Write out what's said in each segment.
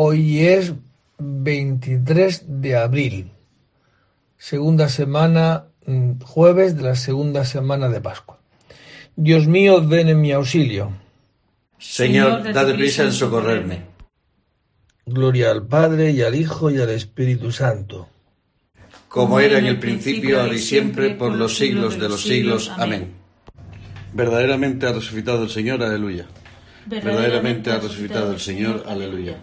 Hoy es 23 de abril, segunda semana, mm, jueves de la segunda semana de Pascua. Dios mío, ven en mi auxilio. Señor, date prisa en socorrerme. Gloria al Padre y al Hijo y al Espíritu Santo. Como era en el principio, ahora y siempre, por los siglos de los siglos. Amén. Verdaderamente ha resucitado el Señor, aleluya. Verdaderamente ha resucitado el Señor, aleluya.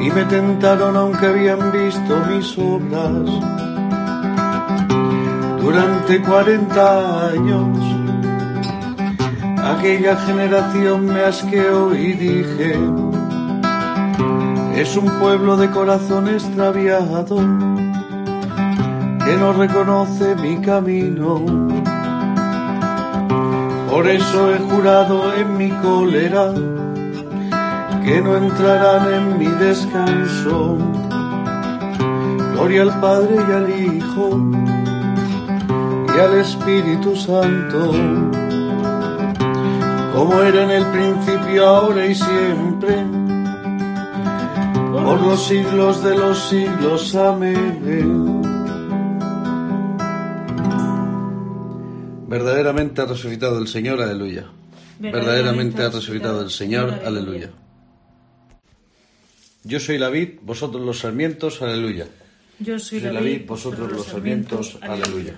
y me tentaron aunque habían visto mis obras. Durante cuarenta años aquella generación me asqueó y dije, es un pueblo de corazón extraviado que no reconoce mi camino. Por eso he jurado en mi cólera que no entrarán en mi descanso. Gloria al Padre y al Hijo y al Espíritu Santo, como era en el principio, ahora y siempre, por los siglos de los siglos. Amén. Verdaderamente ha resucitado el Señor, aleluya. Verdaderamente ha resucitado el Señor, aleluya. Yo soy la vid, vosotros los sarmientos, aleluya. Yo soy la vid, vosotros los sarmientos, aleluya.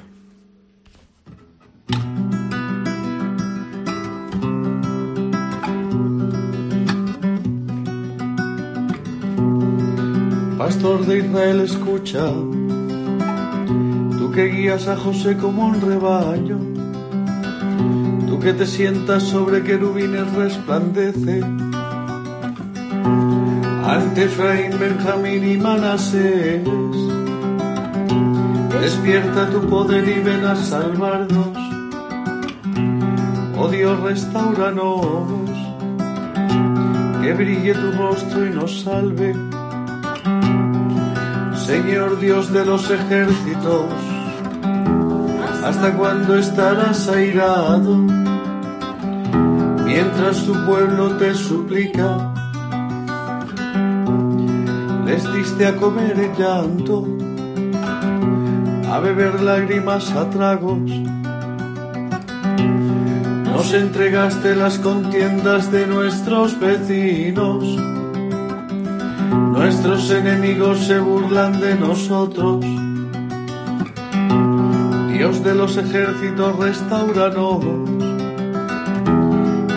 Pastor de Israel, escucha, tú que guías a José como un rebaño, tú que te sientas sobre querubines resplandece ante Efraín, Benjamín y Manasés. Despierta tu poder y ven a salvarnos. Oh Dios, restauranos. Que brille tu rostro y nos salve. Señor Dios de los ejércitos, ¿hasta cuándo estarás airado? Mientras tu pueblo te suplica les a comer llanto, a beber lágrimas a tragos. Nos entregaste las contiendas de nuestros vecinos. Nuestros enemigos se burlan de nosotros. Dios de los ejércitos, restauranos.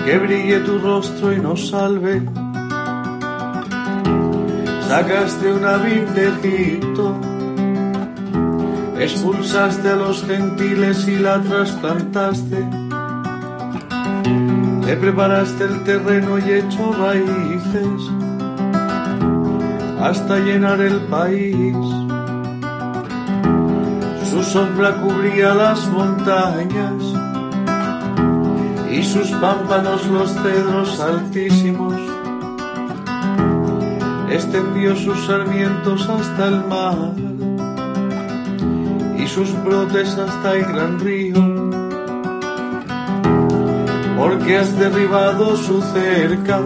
Que brille tu rostro y nos salve sacaste una vid de Egipto, expulsaste a los gentiles y la trasplantaste, le preparaste el terreno y echó raíces hasta llenar el país. Su sombra cubría las montañas y sus pámpanos los cedros altísimos extendió sus sarmientos hasta el mar y sus brotes hasta el gran río. Porque has derribado su cerca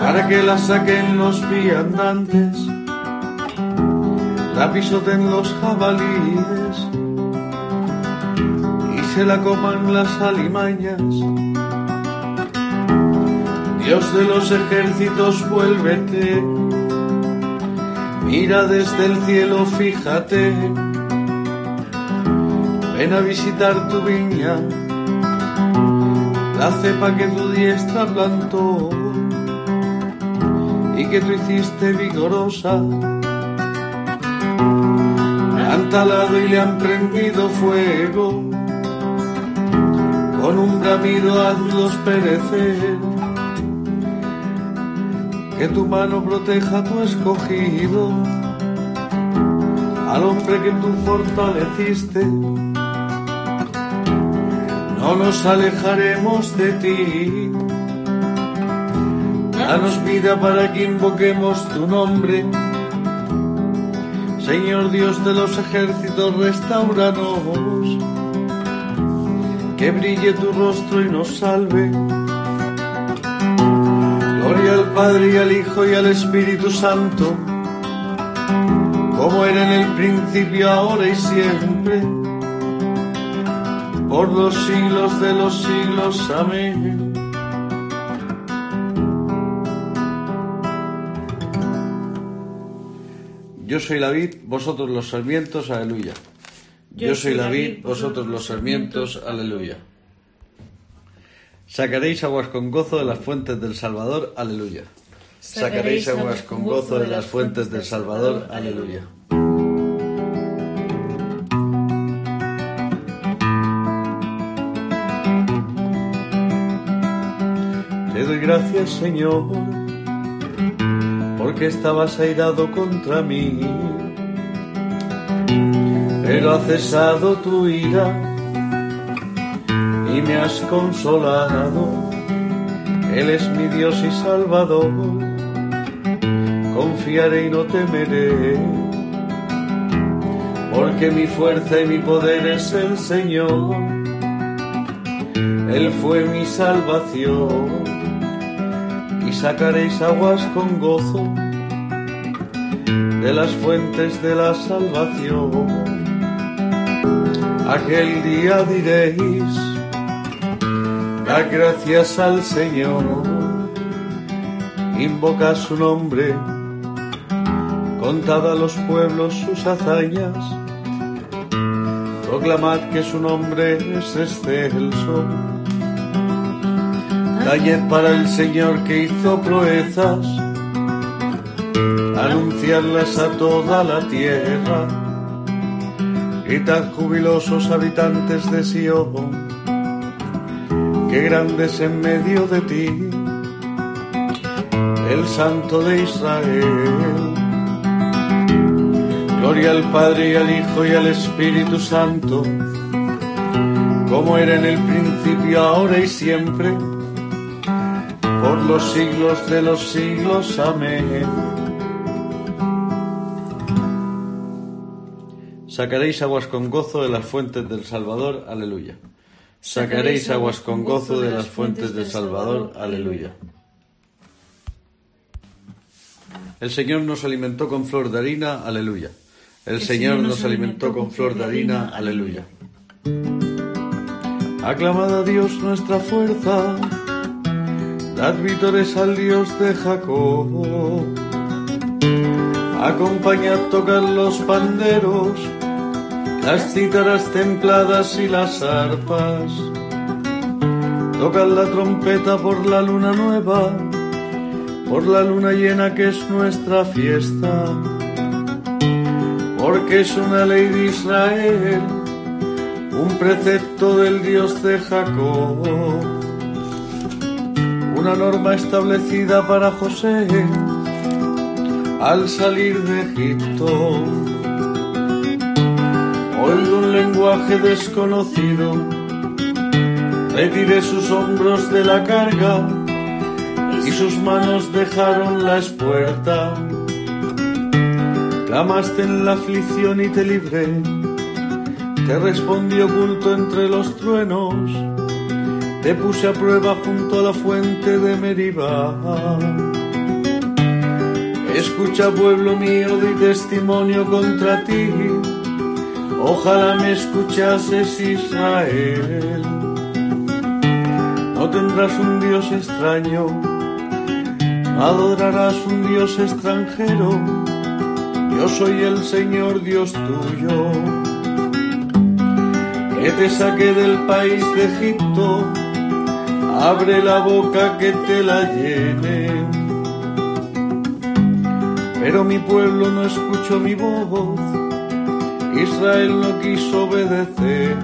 para que la saquen los viandantes, la pisoten los jabalíes y se la coman las alimañas. Dios de los ejércitos, vuélvete, mira desde el cielo, fíjate, ven a visitar tu viña, la cepa que tu diestra plantó y que tú hiciste vigorosa. Han talado y le han prendido fuego, con un bramido hazlos perecer. Que tu mano proteja a tu escogido, al hombre que tú fortaleciste. No nos alejaremos de ti Danos vida para que invoquemos tu nombre. Señor Dios de los ejércitos, restauranos. Que brille tu rostro y nos salve. Padre y al Hijo y al Espíritu Santo, como era en el principio, ahora y siempre, por los siglos de los siglos. Amén. Yo soy la vid, vosotros los sarmientos, aleluya. Yo soy la vid, vosotros los sarmientos, aleluya. Sacaréis aguas con gozo de las fuentes del Salvador, aleluya. Sacaréis aguas con gozo de las fuentes del Salvador, aleluya. Te doy gracias, Señor porque estabas airado contra mí. Pero ha cesado tu ira y me has consolado. Él es mi Dios y Salvador. Confiaré y no temeré, porque mi fuerza y mi poder es el Señor. Él fue mi salvación y sacaréis aguas con gozo de las fuentes de la salvación. Aquel día diréis, da gracias al Señor, invoca su nombre, contad a los pueblos sus hazañas, proclamad que su nombre es excelso. Tañed para el Señor que hizo proezas, anunciarlas a toda la tierra. Gritad jubilosos habitantes de Sion, que grandes en medio de ti, el Santo de Israel. Gloria al Padre y al Hijo y al Espíritu Santo, como era en el principio, ahora y siempre por los siglos de los siglos. Amén. Sacaréis aguas con gozo de las fuentes del Salvador. Aleluya. Sacaréis aguas con gozo de las fuentes del Salvador. Aleluya. El Señor nos alimentó con flor de harina. Aleluya. El Señor nos alimentó con flor de harina. Aleluya. Aclamad a Dios nuestra fuerza Dad vítores al Dios de Jacob. Acompañad tocar los panderos, las cítaras templadas y las arpas. Tocad la trompeta por la luna nueva, por la luna llena que es nuestra fiesta. Porque es una ley de Israel, un precepto del Dios de Jacob una norma establecida para José al salir de Egipto. Un lenguaje desconocido, retiré sus hombros de la carga y sus manos dejaron la espuerta. Clamaste en la aflicción y te libré, te respondí oculto entre los truenos, te puse a prueba junto a la fuente de Meribá. Escucha pueblo mío, di testimonio contra ti, ojalá me escuchases Israel. No tendrás un Dios extraño, adorarás un Dios extranjero, yo soy el Señor Dios tuyo, que te saqué del país de Egipto, abre la boca que te la llene. Pero mi pueblo no escuchó mi voz, Israel no quiso obedecer.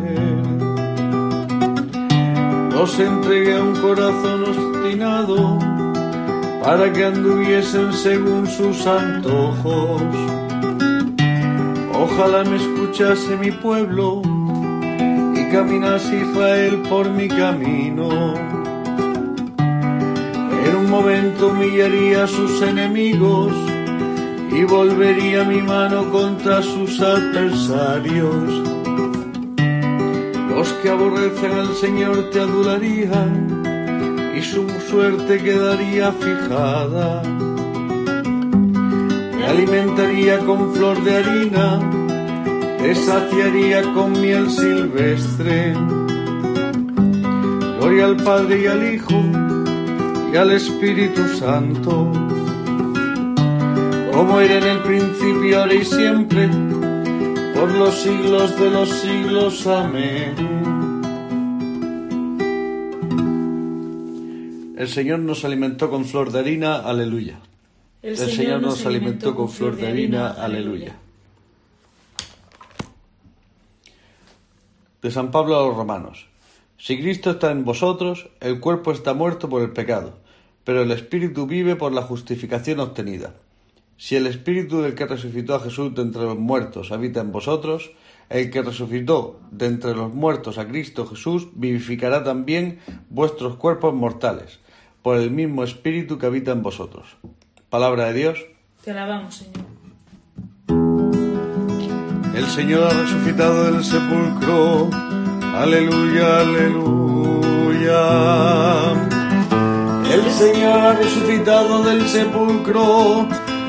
Los entregué a un corazón obstinado para que anduviesen según sus antojos. Ojalá me escuchase mi pueblo y caminase Israel por mi camino. En un momento humillaría a sus enemigos y volvería mi mano contra sus adversarios. Los que aborrecen al Señor te adularían y su suerte quedaría fijada. Te alimentaría con flor de harina, te saciaría con miel silvestre. Gloria al Padre y al Hijo y al Espíritu Santo como era en el principio, ahora y siempre, por los siglos de los siglos. Amén. El Señor nos alimentó con flor de harina, aleluya. El, Señor nos alimentó con flor de harina, aleluya. De San Pablo a los Romanos. Si Cristo está en vosotros, el cuerpo está muerto por el pecado, pero el Espíritu vive por la justificación obtenida. Si el Espíritu del que resucitó a Jesús de entre los muertos habita en vosotros, el que resucitó de entre los muertos a Cristo Jesús vivificará también vuestros cuerpos mortales, por el mismo Espíritu que habita en vosotros. Palabra de Dios. Te alabamos, Señor. El Señor ha resucitado del sepulcro. Aleluya, aleluya. El Señor ha resucitado del sepulcro.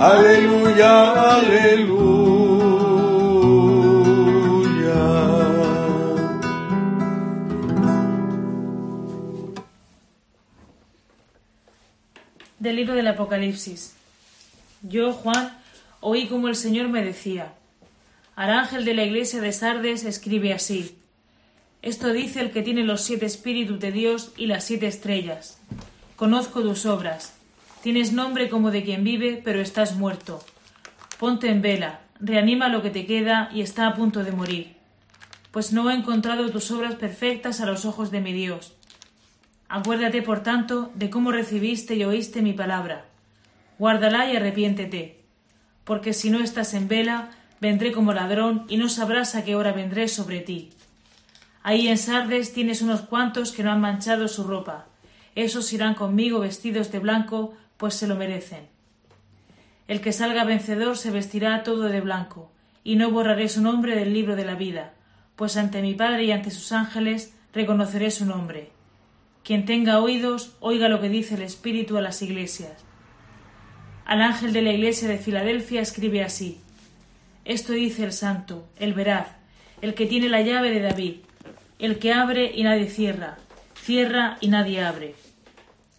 Aleluya, aleluya. Del libro del Apocalipsis. Yo, Juan, oí como el Señor me decía, al ángel de la iglesia de Sardes escribe así, esto dice el que tiene los siete espíritus de Dios y las siete estrellas. Conozco tus obras. Tienes nombre como de quien vive, pero estás muerto. Ponte en vela, reanima lo que te queda y está a punto de morir. Pues no he encontrado tus obras perfectas a los ojos de mi Dios. Acuérdate, por tanto, de cómo recibiste y oíste mi palabra. Guárdala y arrepiéntete. Porque si no estás en vela, vendré como ladrón y no sabrás a qué hora vendré sobre ti. Ahí en Sardes tienes unos cuantos que no han manchado su ropa. Esos irán conmigo vestidos de blanco, pues se lo merecen. El que salga vencedor se vestirá todo de blanco, y no borraré su nombre del libro de la vida, pues ante mi Padre y ante sus ángeles reconoceré su nombre. Quien tenga oídos, oiga lo que dice el Espíritu a las iglesias. Al ángel de la iglesia de Filadelfia escribe así. Esto dice el santo, el veraz, el que tiene la llave de David, el que abre y nadie cierra, cierra y nadie abre.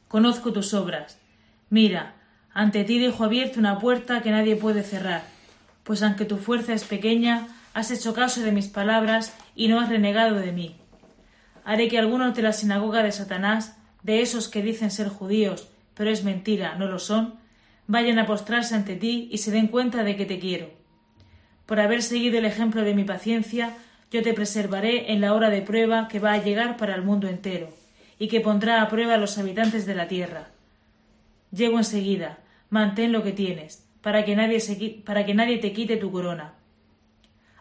Conozco tus obras. Mira, ante ti dejo abierta una puerta que nadie puede cerrar, pues aunque tu fuerza es pequeña, has hecho caso de mis palabras y no has renegado de mí. Haré que algunos de la sinagoga de Satanás, de esos que dicen ser judíos, pero es mentira, no lo son, vayan a postrarse ante ti y se den cuenta de que te quiero. Por haber seguido el ejemplo de mi paciencia, yo te preservaré en la hora de prueba que va a llegar para el mundo entero, y que pondrá a prueba a los habitantes de la tierra. Llego enseguida, mantén lo que tienes, para que nadie, para que nadie te quite tu corona.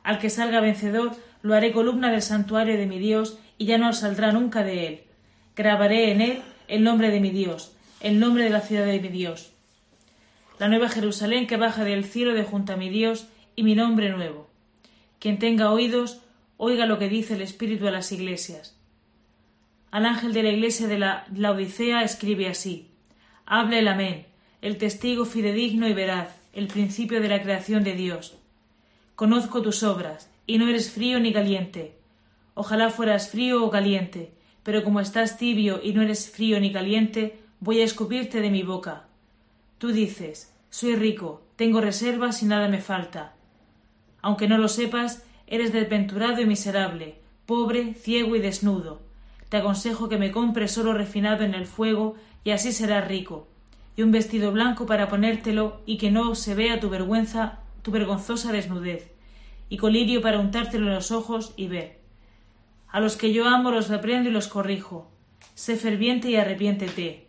Al que salga vencedor, lo haré columna del santuario de mi Dios, y ya no saldrá nunca de él. Grabaré en él el nombre de mi Dios, el nombre de la ciudad de mi Dios. La nueva Jerusalén que baja del cielo de junto a mi Dios, y mi nombre nuevo. Quien tenga oídos, oiga lo que dice el Espíritu a las iglesias. Al ángel de la iglesia de la, Odisea escribe así: Habla el Amén, el testigo fidedigno y veraz, el principio de la creación de Dios. Conozco tus obras, y no eres frío ni caliente. Ojalá fueras frío o caliente, pero como estás tibio y no eres frío ni caliente, voy a escupirte de mi boca. Tú dices, soy rico, tengo reservas y nada me falta. Aunque no lo sepas, Eres desventurado y miserable, pobre, ciego y desnudo. Te aconsejo que me compres oro refinado en el fuego, y así serás rico, y un vestido blanco para ponértelo, y que no se vea tu vergüenza, tu vergonzosa desnudez, y colirio para untártelo en los ojos y ver. A los que yo amo los reprendo y los corrijo. Sé ferviente y arrepiéntete.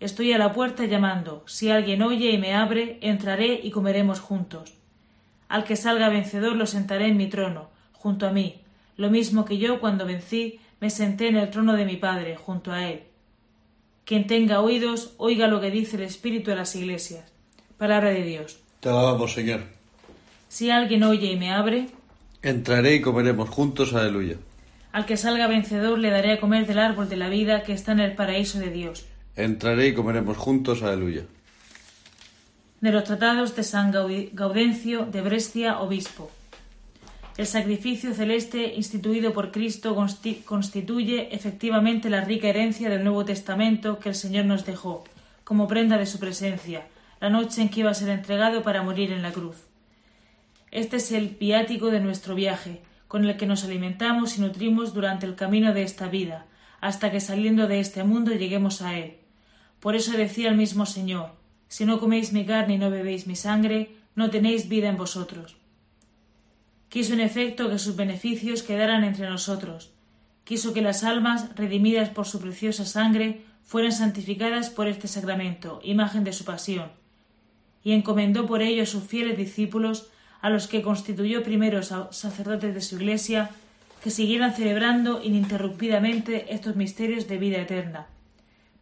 Estoy a la puerta llamando. Si alguien oye y me abre, entraré y comeremos juntos. Al que salga vencedor lo sentaré en mi trono, junto a mí, lo mismo que yo cuando vencí me senté en el trono de mi Padre, junto a él. Quien tenga oídos, oiga lo que dice el Espíritu a las iglesias. Palabra de Dios. Te alabamos, Señor. Si alguien oye y me abre, entraré y comeremos juntos, aleluya. Al que salga vencedor le daré a comer del árbol de la vida que está en el paraíso de Dios. Entraré y comeremos juntos, aleluya de los tratados de San Gaudencio de Brescia, obispo. El sacrificio celeste instituido por Cristo constituye efectivamente la rica herencia del Nuevo Testamento que el Señor nos dejó, como prenda de su presencia, la noche en que iba a ser entregado para morir en la cruz. Este es el viático de nuestro viaje, con el que nos alimentamos y nutrimos durante el camino de esta vida, hasta que saliendo de este mundo lleguemos a él. Por eso decía el mismo Señor, si no coméis mi carne y no bebéis mi sangre, no tenéis vida en vosotros. Quiso en efecto que sus beneficios quedaran entre nosotros. Quiso que las almas, redimidas por su preciosa sangre, fueran santificadas por este sacramento, imagen de su pasión. Y encomendó por ello a sus fieles discípulos, a los que constituyó primeros sacerdotes de su Iglesia, que siguieran celebrando ininterrumpidamente estos misterios de vida eterna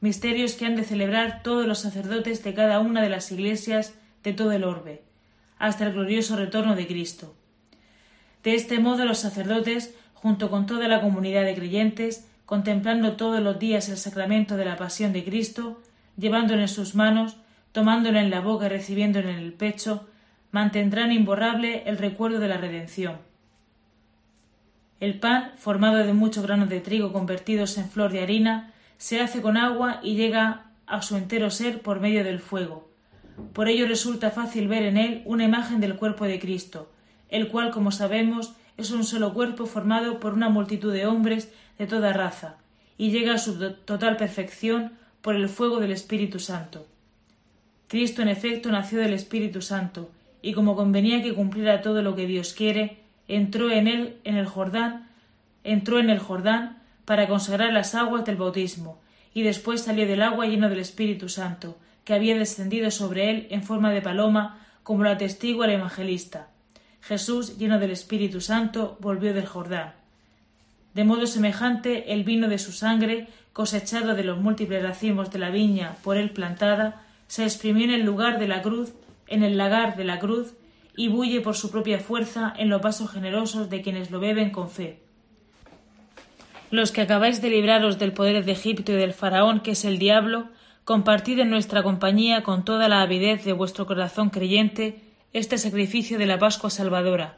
misterios que han de celebrar todos los sacerdotes de cada una de las iglesias de todo el orbe, hasta el glorioso retorno de Cristo. De este modo los sacerdotes, junto con toda la comunidad de creyentes, contemplando todos los días el sacramento de la pasión de Cristo, llevándolo en sus manos, tomándolo en la boca y recibiéndolo en el pecho, mantendrán imborrable el recuerdo de la redención. El pan, formado de muchos granos de trigo convertidos en flor de harina, se hace con agua y llega a su entero ser por medio del fuego. Por ello resulta fácil ver en él una imagen del cuerpo de Cristo, el cual, como sabemos, es un solo cuerpo formado por una multitud de hombres de toda raza, y llega a su total perfección por el fuego del Espíritu Santo. Cristo, en efecto, nació del Espíritu Santo, y como convenía que cumpliera todo lo que Dios quiere, entró en él en el Jordán, entró en el Jordán para consagrar las aguas del bautismo, y después salió del agua lleno del Espíritu Santo, que había descendido sobre él en forma de paloma, como lo atestigua el evangelista. Jesús, lleno del Espíritu Santo, volvió del Jordán. De modo semejante, el vino de su sangre, cosechado de los múltiples racimos de la viña por él plantada, se exprimió en el lugar de la cruz, en el lagar de la cruz, y bulle por su propia fuerza en los vasos generosos de quienes lo beben con fe los que acabáis de libraros del poder de Egipto y del faraón, que es el diablo, compartid en nuestra compañía con toda la avidez de vuestro corazón creyente este sacrificio de la Pascua Salvadora,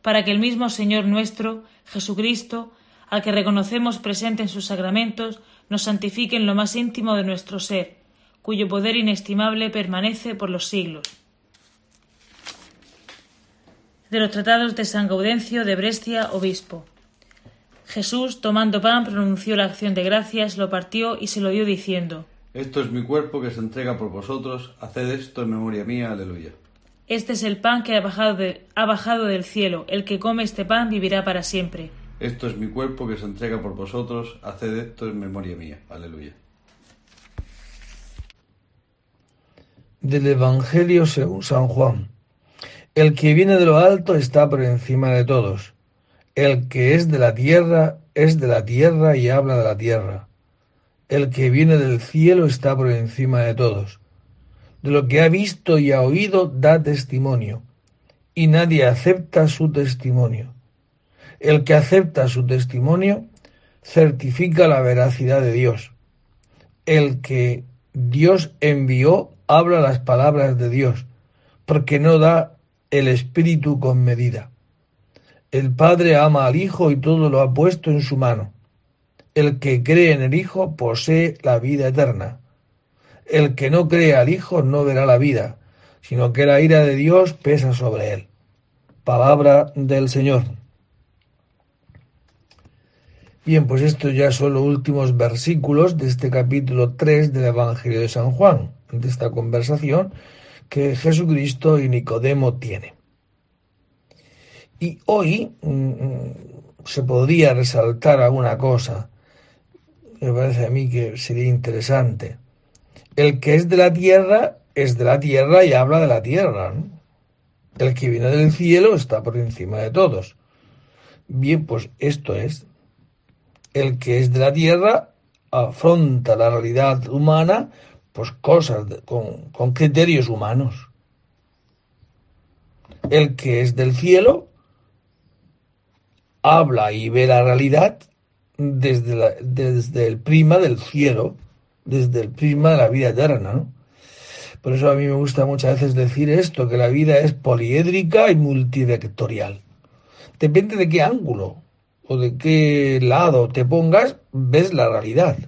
para que el mismo Señor nuestro, Jesucristo, al que reconocemos presente en sus sacramentos, nos santifique en lo más íntimo de nuestro ser, cuyo poder inestimable permanece por los siglos. De los tratados de San Gaudencio de Brescia, obispo. Jesús, tomando pan, pronunció la acción de gracias, lo partió y se lo dio diciendo Esto es mi cuerpo que se entrega por vosotros. Haced esto en memoria mía. Aleluya. Este es el pan que ha bajado, de- ha bajado del cielo. El que come este pan vivirá para siempre. Esto es mi cuerpo que se entrega por vosotros. Haced esto en memoria mía. Aleluya. Del Evangelio según San Juan. El que viene de lo alto está por encima de todos. El que es de la tierra es de la tierra y habla de la tierra. El que viene del cielo está por encima de todos. De lo que ha visto y ha oído da testimonio, y nadie acepta su testimonio. El que acepta su testimonio certifica la veracidad de Dios. El que Dios envió habla las palabras de Dios, porque no da el Espíritu con medida. El Padre ama al Hijo y todo lo ha puesto en su mano. El que cree en el Hijo posee la vida eterna. El que no cree al Hijo no verá la vida, sino que la ira de Dios pesa sobre él. Palabra del Señor. Bien, pues estos ya son los últimos versículos de este capítulo 3 del Evangelio de San Juan, de esta conversación que Jesucristo y Nicodemo tienen. Y hoy mm, se podría resaltar alguna cosa, me parece a mí que sería interesante. El que es de la tierra es de la tierra y habla de la tierra. El que viene del cielo está por encima de todos. Bien, pues esto es. El que es de la tierra afronta la realidad humana, pues cosas con, criterios humanos. El que es del cielo habla y ve la realidad desde, el prisma del cielo, desde el prisma de la vida eterna, ¿no? Por eso a mí me gusta muchas veces decir esto, que la vida es poliédrica y multivectorial. Depende de qué ángulo o de qué lado te pongas, ves la realidad.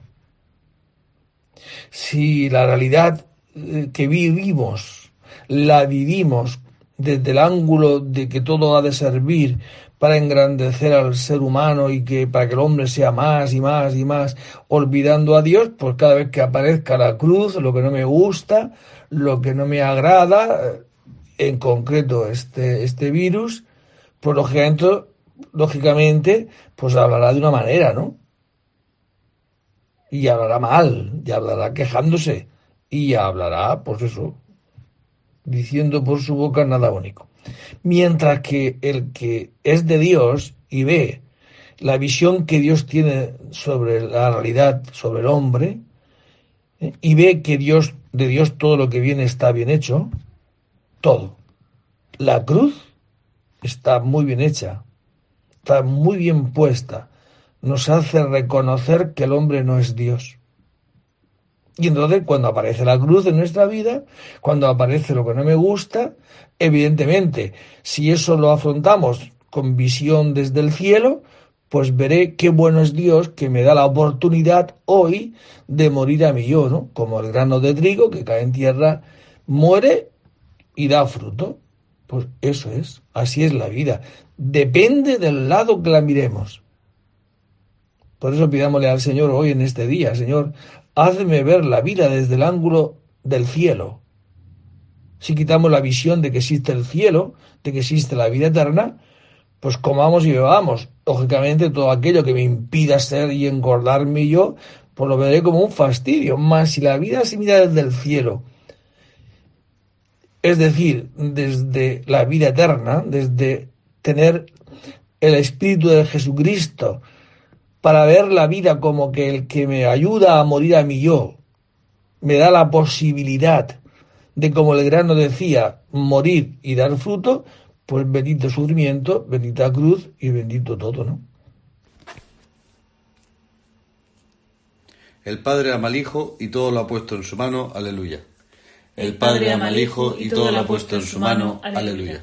Si la realidad eh, que vivimos la vivimos desde el ángulo de que todo ha de servir para engrandecer al ser humano y que para que el hombre sea más y más y más, olvidando a Dios, pues cada vez que aparezca la cruz, lo que no me gusta, lo que no me agrada, eh, en concreto este, este virus, pues lógicamente, lógicamente, pues hablará de una manera, ¿no? Y hablará mal, y hablará quejándose, y hablará, pues eso, diciendo por su boca nada único. Mientras que el que es de Dios y ve la visión que Dios tiene sobre la realidad, sobre el hombre, ¿eh? y ve que Dios, de Dios todo lo que viene está bien hecho, todo. La cruz está muy bien hecha, está muy bien puesta, nos hace reconocer que el hombre no es Dios. Y entonces cuando aparece la cruz en nuestra vida, cuando aparece lo que no me gusta, evidentemente, si eso lo afrontamos con visión desde el cielo, pues veré qué bueno es Dios que me da la oportunidad hoy de morir a mi yo, ¿no? Como el grano de trigo que cae en tierra, muere y da fruto. Pues eso es, así es la vida. Depende del lado que la miremos. Por eso pidámosle al Señor hoy en este día, Señor, hazme ver la vida desde el ángulo del cielo. Si quitamos la visión de que existe el cielo, de que existe la vida eterna, pues comamos y bebamos. Lógicamente todo aquello que me impida ser y engordarme yo, pues lo veré como un fastidio. Más si la vida se mira desde el cielo, es decir, desde la vida eterna, desde tener el Espíritu de Jesucristo, para ver la vida como que el que me ayuda a morir a mi yo, me da la posibilidad de, como el grano decía, morir y dar fruto, pues bendito sufrimiento, bendita cruz y bendito todo, ¿no? El Padre ama al Hijo y todo lo ha puesto en su mano. Aleluya. El Padre ama al Hijo y todo lo ha puesto en su mano. Aleluya.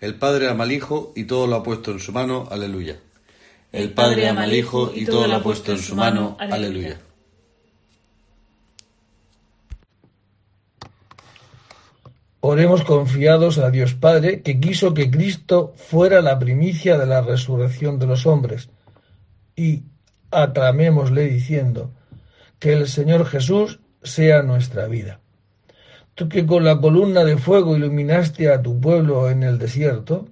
El Padre ama al Hijo y todo lo ha puesto en su mano. Aleluya. El Padre ama al Hijo y todo lo ha puesto en su mano. Aleluya. Oremos confiados a Dios Padre, que quiso que Cristo fuera la primicia de la resurrección de los hombres, y aclamémosle diciendo, que el Señor Jesús sea nuestra vida. Tú que con la columna de fuego iluminaste a tu pueblo en el desierto,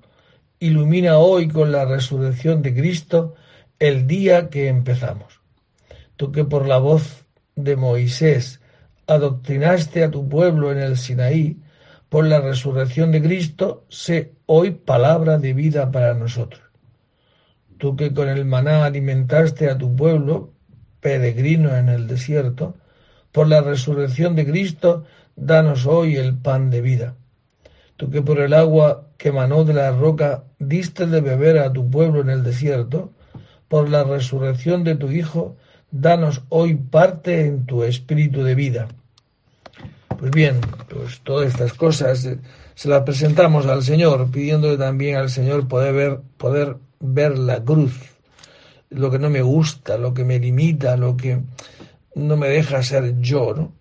ilumina hoy con la resurrección de Cristo el día que empezamos. Tú que por la voz de Moisés adoctrinaste a tu pueblo en el Sinaí, por la resurrección de Cristo, sé hoy palabra de vida para nosotros. Tú que con el maná alimentaste a tu pueblo, peregrino en el desierto, por la resurrección de Cristo, danos hoy el pan de vida. Tú que por el agua que manó de la roca diste de beber a tu pueblo en el desierto, por la resurrección de tu Hijo, danos hoy parte en tu espíritu de vida. Pues bien, pues todas estas cosas eh, se las presentamos al Señor, pidiéndole también al Señor poder ver, poder ver la cruz, lo que no me gusta, lo que me limita, lo que no me deja ser yo, ¿no?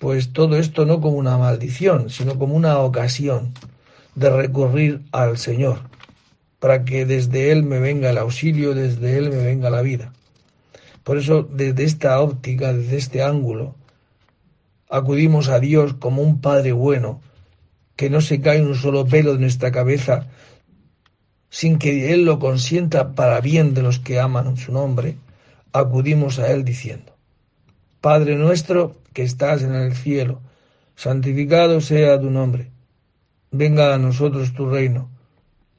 Pues todo esto no como una maldición, sino como una ocasión de recurrir al Señor, para que desde Él me venga el auxilio, desde Él me venga la vida. Por eso, desde esta óptica, desde este ángulo, acudimos a Dios como un Padre bueno, que no se cae un solo pelo de nuestra cabeza sin que Él lo consienta para bien de los que aman su nombre, acudimos a Él diciendo, Padre nuestro que estás en el cielo, santificado sea tu nombre, venga a nosotros tu reino,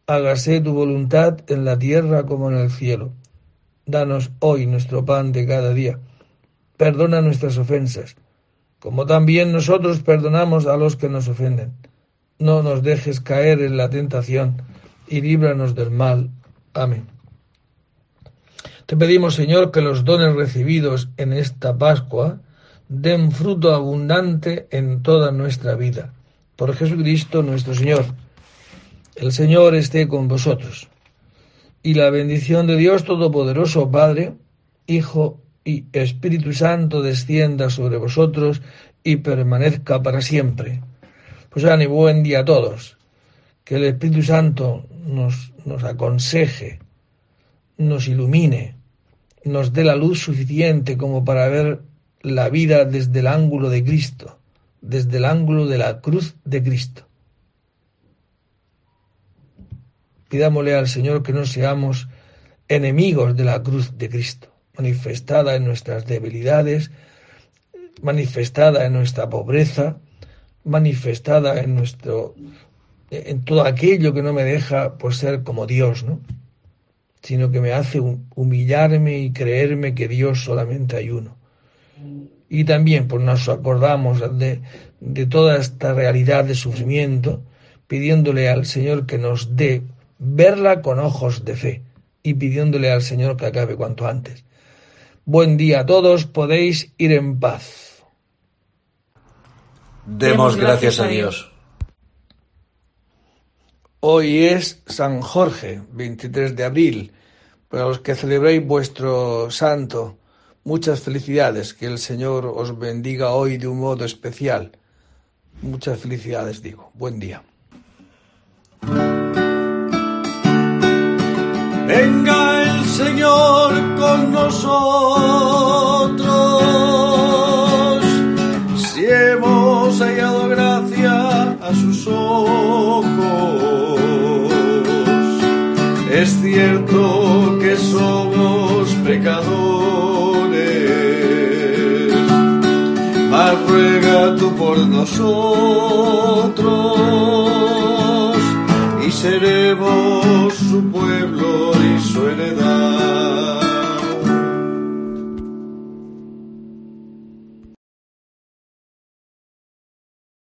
hágase tu voluntad en la tierra como en el cielo. Danos hoy nuestro pan de cada día, perdona nuestras ofensas, como también nosotros perdonamos a los que nos ofenden. No nos dejes caer en la tentación y líbranos del mal. Amén. Te pedimos, Señor, que los dones recibidos en esta Pascua den fruto abundante en toda nuestra vida. Por Jesucristo nuestro Señor. El Señor esté con vosotros. Y la bendición de Dios Todopoderoso, Padre, Hijo y Espíritu Santo descienda sobre vosotros y permanezca para siempre. Pues y buen día a todos. Que el Espíritu Santo nos, nos aconseje, nos ilumine, nos dé la luz suficiente como para ver la vida desde el ángulo de Cristo, desde el ángulo de la cruz de Cristo. Pidámosle al Señor que no seamos enemigos de la cruz de Cristo manifestada en nuestras debilidades, manifestada en nuestra pobreza, manifestada en nuestro en todo aquello que no me deja pues ser como Dios, ¿no? sino que me hace humillarme y creerme que Dios solamente hay uno. Y también pues nos acordamos de, de toda esta realidad de sufrimiento, pidiéndole al Señor que nos dé verla con ojos de fe y pidiéndole al Señor que acabe cuanto antes. Buen día a todos, podéis ir en paz. Demos gracias a Dios. Hoy es San Jorge, 23 de abril. Para los que celebréis vuestro santo, muchas felicidades. Que el Señor os bendiga hoy de un modo especial. Muchas felicidades, digo. Buen día. Venga el Señor con nosotros, si hemos hallado gracia a sus ojos. Es cierto que somos pecadores, ruega tú por nosotros y seremos su pueblo y su heredad.